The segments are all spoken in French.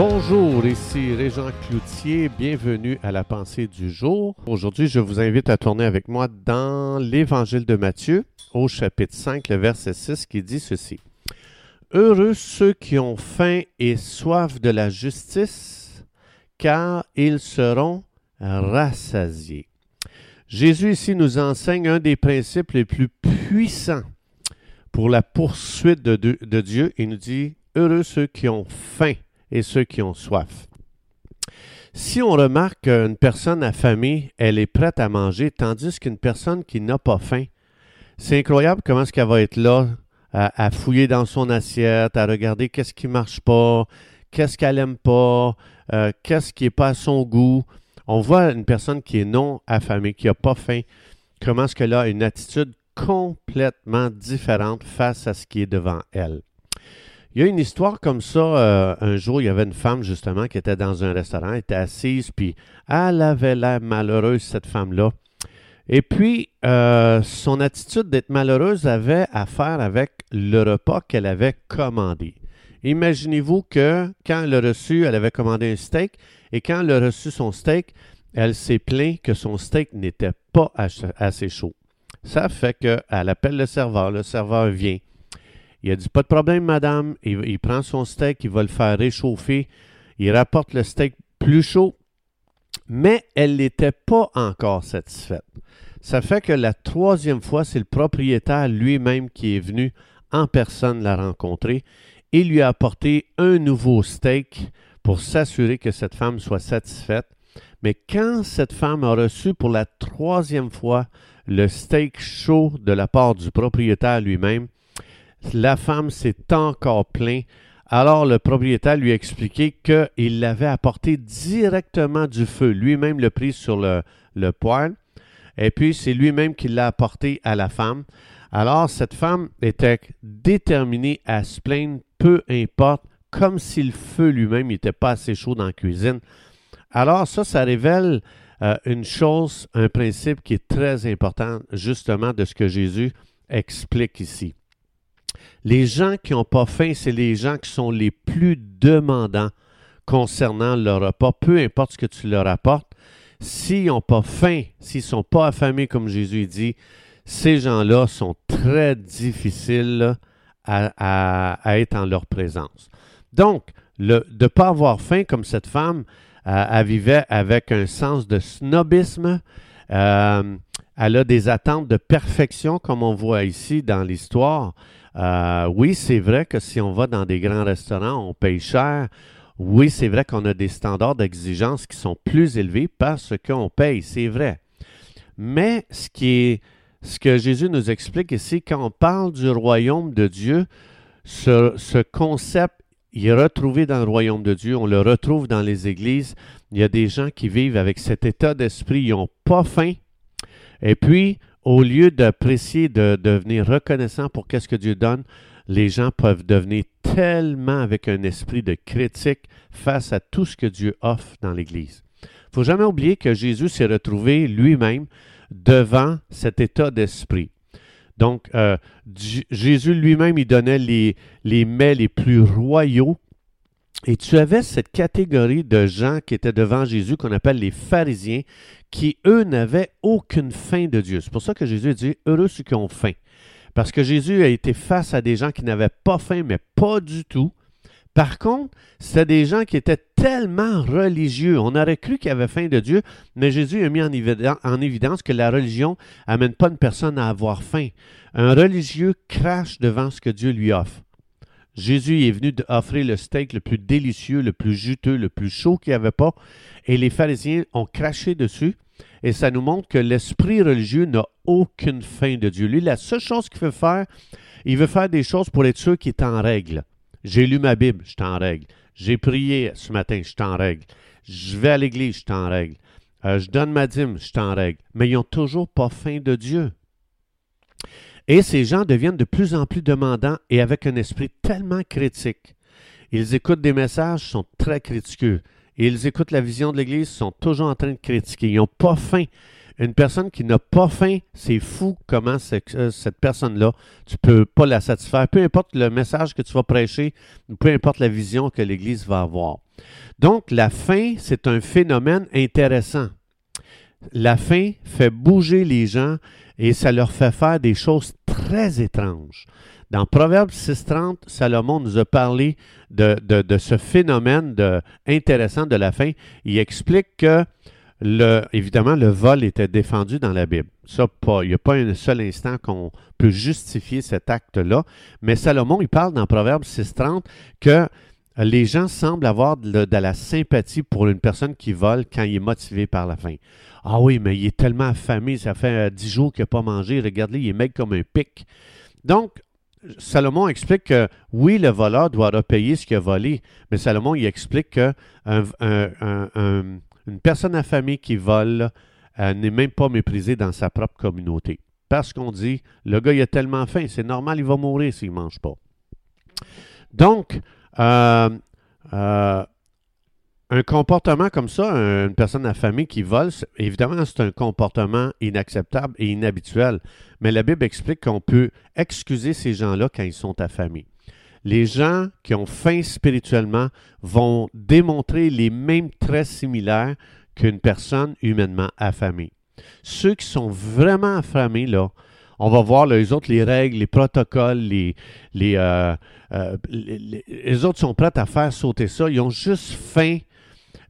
Bonjour, ici Régent Cloutier, bienvenue à la pensée du jour. Aujourd'hui, je vous invite à tourner avec moi dans l'Évangile de Matthieu, au chapitre 5, le verset 6, qui dit ceci. Heureux ceux qui ont faim et soif de la justice, car ils seront rassasiés. Jésus ici nous enseigne un des principes les plus puissants pour la poursuite de, de Dieu. Il nous dit, heureux ceux qui ont faim et ceux qui ont soif. Si on remarque qu'une personne affamée, elle est prête à manger, tandis qu'une personne qui n'a pas faim, c'est incroyable comment est-ce qu'elle va être là à, fouiller dans son assiette, à regarder qu'est-ce qui marche pas, qu'est-ce qu'elle aime pas, euh, qu'est-ce qui n'est pas à son goût. On voit une personne qui est non affamée, qui n'a pas faim, comment est-ce qu'elle a une attitude complètement différente face à ce qui est devant elle. Il y a une histoire comme ça. Euh, un jour, il y avait une femme, justement, qui était dans un restaurant, elle était assise, puis elle avait l'air malheureuse, cette femme-là. Et puis, euh, son attitude d'être malheureuse avait à faire avec le repas qu'elle avait commandé. Imaginez-vous que quand elle a reçu, elle avait commandé un steak, et quand elle a reçu son steak, elle s'est plainte que son steak n'était pas assez chaud. Ça fait qu'elle appelle le serveur, le serveur vient. Il a dit Pas de problème, madame. Il, prend son steak, il va le faire réchauffer. Il rapporte le steak plus chaud. Mais elle n'était pas encore satisfaite. Ça fait que la troisième fois, c'est le propriétaire lui-même qui est venu en personne la rencontrer et lui a apporté un nouveau steak pour s'assurer que cette femme soit satisfaite. Mais quand cette femme a reçu pour la troisième fois le steak chaud de la part du propriétaire lui-même, la femme s'est encore plainte. Alors le propriétaire lui a expliqué qu'il l'avait apporté directement du feu, lui-même le pris sur le, le poêle, et puis c'est lui-même qui l'a apporté à la femme. Alors cette femme était déterminée à se plaindre, peu importe, comme si le feu lui-même n'était pas assez chaud dans la cuisine. Alors ça, ça révèle euh, une chose, un principe qui est très important justement de ce que Jésus explique ici. Les gens qui n'ont pas faim, c'est les gens qui sont les plus demandants concernant leur repas, peu importe ce que tu leur apportes. S'ils n'ont pas faim, s'ils ne sont pas affamés, comme Jésus dit, ces gens-là sont très difficiles à, être en leur présence. Donc, de ne pas avoir faim comme cette femme, euh, elle vivait avec un sens de snobisme. Euh, elle a des attentes de perfection, comme on voit ici dans l'histoire. Euh, oui, c'est vrai que si on va dans des grands restaurants, on paye cher. Oui, c'est vrai qu'on a des standards d'exigence qui sont plus élevés parce qu'on paye, c'est vrai. Mais ce que Jésus nous explique ici, quand on parle du royaume de Dieu, ce, ce concept est retrouvé dans le royaume de Dieu, on le retrouve dans les églises. Il y a des gens qui vivent avec cet état d'esprit, ils n'ont pas faim. Et puis, au lieu d'apprécier, de, devenir reconnaissant pour qu'est-ce que Dieu donne, les gens peuvent devenir tellement avec un esprit de critique face à tout ce que Dieu offre dans l'Église. Il ne faut jamais oublier que Jésus s'est retrouvé lui-même devant cet état d'esprit. Donc, euh, Jésus lui-même, il donnait les, les mets les plus royaux. Et tu avais cette catégorie de gens qui étaient devant Jésus qu'on appelle les pharisiens, qui, eux, n'avaient aucune faim de Dieu. C'est pour ça que Jésus dit, heureux ceux qui ont faim. Parce que Jésus a été face à des gens qui n'avaient pas faim, mais pas du tout. Par contre, c'était des gens qui étaient tellement religieux. On aurait cru qu'ils avaient faim de Dieu, mais Jésus a mis en, en évidence que la religion n'amène pas une personne à avoir faim. Un religieux crache devant ce que Dieu lui offre. Jésus est venu offrir le steak le plus délicieux, le plus juteux, le plus chaud qu'il n'y avait pas, et les pharisiens ont craché dessus, et ça nous montre que l'esprit religieux n'a aucune fin de Dieu. Lui, la seule chose qu'il veut faire, il veut faire des choses pour être sûr qu'il est en règle. J'ai lu ma Bible, je suis en règle. J'ai prié ce matin, je suis en règle. Je vais à l'église, je suis en règle. Euh, je donne ma dîme, je suis en règle. Mais ils n'ont toujours pas faim de Dieu. Et ces gens deviennent de plus en plus demandants et avec un esprit tellement critique. Ils écoutent des messages, sont très critiqueux. Ils écoutent la vision de l'Église, sont toujours en train de critiquer. Ils n'ont pas faim. Une personne qui n'a pas faim, c'est fou comment euh, cette personne-là, tu ne peux pas la satisfaire, peu importe le message que tu vas prêcher, peu importe la vision que l'Église va avoir. Donc, la faim, c'est un phénomène intéressant. La faim fait bouger les gens et ça leur fait faire des choses très étranges. Dans Proverbe 6.30, Salomon nous a parlé de, ce phénomène intéressant de la faim. Il explique que, le, évidemment, le vol était défendu dans la Bible. Ça, il n'y a pas un seul instant qu'on peut justifier cet acte-là. Mais Salomon, il parle dans Proverbe 6.30 que les gens semblent avoir de, la sympathie pour une personne qui vole quand il est motivé par la faim. Ah oui, mais il est tellement affamé, ça fait euh, dix jours qu'il n'a pas mangé. Regardez, il est maigre comme un pic. Donc, Salomon explique que oui, le voleur doit repayer ce qu'il a volé, mais Salomon il explique que personne affamée qui vole euh, n'est même pas méprisée dans sa propre communauté. Parce qu'on dit, le gars il a tellement faim, c'est normal, il va mourir s'il ne mange pas. Donc, euh, euh, un comportement comme ça, une personne affamée qui vole, évidemment, c'est un comportement inacceptable et inhabituel. Mais la Bible explique qu'on peut excuser ces gens-là quand ils sont affamés. Les gens qui ont faim spirituellement vont démontrer les mêmes traits similaires qu'une personne humainement affamée. Ceux qui sont vraiment affamés, là, on va voir les autres, les règles, les protocoles, les, euh, euh, les, les, autres sont prêts à faire sauter ça. Ils ont juste faim.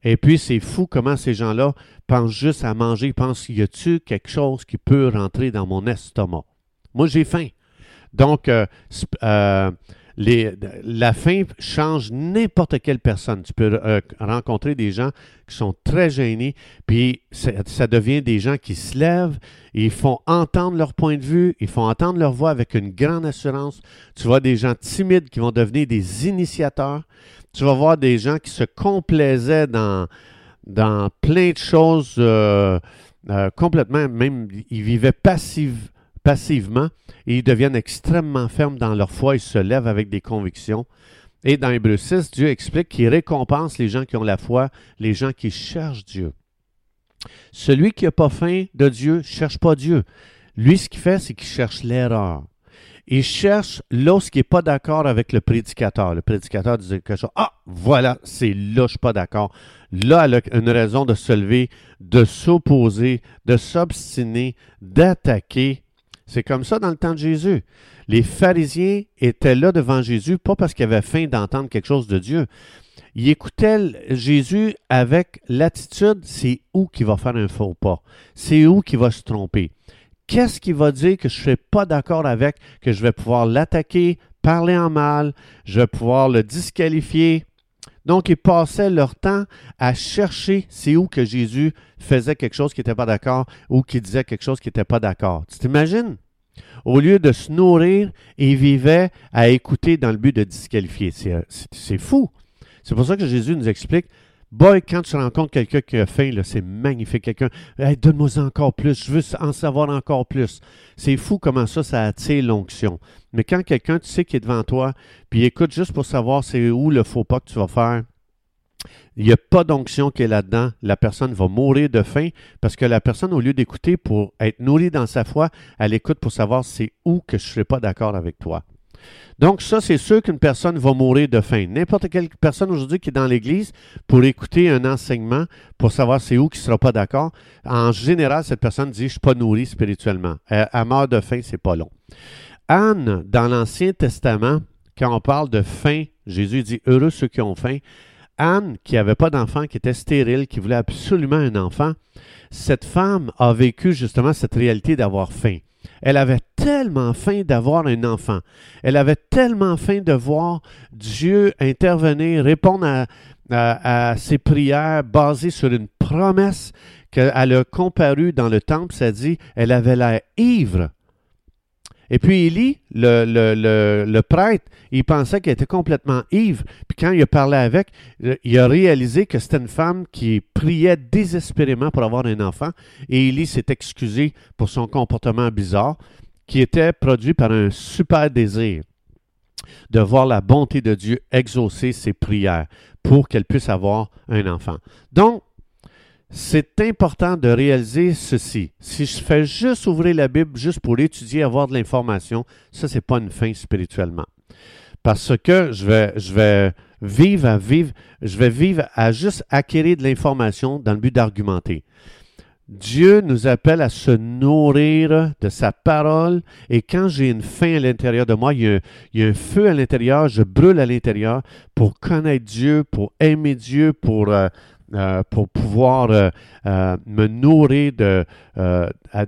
Et puis, c'est fou comment ces gens-là pensent juste à manger. Ils pensent, y a-tu quelque chose qui peut rentrer dans mon estomac? Moi, j'ai faim. Donc, euh, la faim change n'importe quelle personne. Tu peux euh, rencontrer des gens qui sont très gênés, puis ça devient des gens qui se lèvent, ils font entendre leur point de vue, ils font entendre leur voix avec une grande assurance. Tu vois des gens timides qui vont devenir des initiateurs. Tu vas voir des gens qui se complaisaient dans, dans plein de choses euh, euh, complètement, même ils vivaient passivement passivement et ils deviennent extrêmement fermes dans leur foi, ils se lèvent avec des convictions. Et dans Hébreu 6, Dieu explique qu'il récompense les gens qui ont la foi, les gens qui cherchent Dieu. Celui qui n'a pas faim de Dieu ne cherche pas Dieu. Lui, ce qu'il fait, c'est qu'il cherche l'erreur. Il cherche lorsqu'il n'est pas d'accord avec le prédicateur. Le prédicateur dit quelque chose. Ah, voilà, c'est là, je ne suis pas d'accord. Là, elle a une raison de se lever, de s'opposer, de s'obstiner, d'attaquer c'est comme ça dans le temps de Jésus. Les pharisiens étaient là devant Jésus, pas parce qu'ils avaient faim d'entendre quelque chose de Dieu. Ils écoutaient Jésus avec l'attitude, c'est où qu'il va faire un faux pas, c'est où qu'il va se tromper? Qu'est-ce qu'il va dire que je ne suis pas d'accord avec, que je vais pouvoir l'attaquer, parler en mal, je vais pouvoir le disqualifier? Donc, ils passaient leur temps à chercher c'est où que Jésus faisait quelque chose qui n'était pas d'accord ou qui disait quelque chose qui n'était pas d'accord. Tu t'imagines? Au lieu de se nourrir, ils vivaient à écouter dans le but de disqualifier. C'est fou. C'est pour ça que Jésus nous explique Boy, quand tu rencontres quelqu'un qui a faim, c'est magnifique. Quelqu'un, donne-moi encore plus, je veux en savoir encore plus. C'est fou comment ça, ça attire l'onction. Mais quand quelqu'un, tu sais, qui est devant toi, puis écoute juste pour savoir c'est où le faux pas que tu vas faire, il n'y a pas d'onction qui est là-dedans. La personne va mourir de faim parce que la personne, au lieu d'écouter pour être nourrie dans sa foi, elle écoute pour savoir c'est où que je ne serai pas d'accord avec toi. Donc ça, c'est sûr qu'une personne va mourir de faim. N'importe quelle personne aujourd'hui qui est dans l'Église pour écouter un enseignement, pour savoir c'est où qui ne sera pas d'accord, en général, cette personne dit, je ne suis pas nourri spirituellement. Elle, elle meurt de faim, c'est pas long. Anne, dans l'Ancien Testament, quand on parle de faim, Jésus dit, heureux ceux qui ont faim. Anne, qui n'avait pas d'enfant, qui était stérile, qui voulait absolument un enfant, cette femme a vécu justement cette réalité d'avoir faim. Elle avait tellement faim d'avoir un enfant. Elle avait tellement faim de voir Dieu intervenir, répondre à, ses prières basées sur une promesse qu'elle a comparue dans le temple. Ça dit, elle avait l'air ivre et puis Élie, le, prêtre, il pensait qu'elle était complètement ivre. Puis quand il a parlé avec, il a réalisé que c'était une femme qui priait désespérément pour avoir un enfant. Et Élie s'est excusé pour son comportement bizarre, qui était produit par un super désir de voir la bonté de Dieu exaucer ses prières pour qu'elle puisse avoir un enfant. Donc, c'est important de réaliser ceci. Si je fais juste ouvrir la Bible juste pour l'étudier, avoir de l'information, ça, c'est pas une fin spirituellement. Parce que je vais, je vais vivre à vivre, je vais vivre à juste acquérir de l'information dans le but d'argumenter. Dieu nous appelle à se nourrir de sa parole et quand j'ai une faim à l'intérieur de moi, il y, a, un feu à l'intérieur, je brûle à l'intérieur pour connaître Dieu, pour aimer Dieu, pour, euh, euh, pour pouvoir euh, me nourrir de,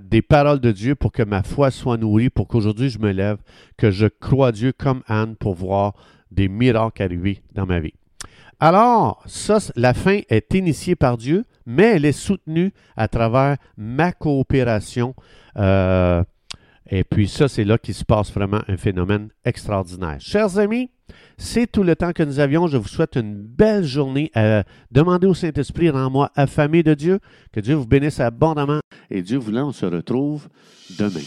des paroles de Dieu pour que ma foi soit nourrie, pour qu'aujourd'hui je me lève, que je crois Dieu comme Anne pour voir des miracles arriver dans ma vie. Alors, ça, la fin est initiée par Dieu, mais elle est soutenue à travers ma coopération. Euh, et puis ça, c'est là qu'il se passe vraiment un phénomène extraordinaire. Chers amis, c'est tout le temps que nous avions. Je vous souhaite une belle journée. à demander au Saint-Esprit, en moi affamé de Dieu. Que Dieu vous bénisse abondamment. Et Dieu voulant, on se retrouve demain.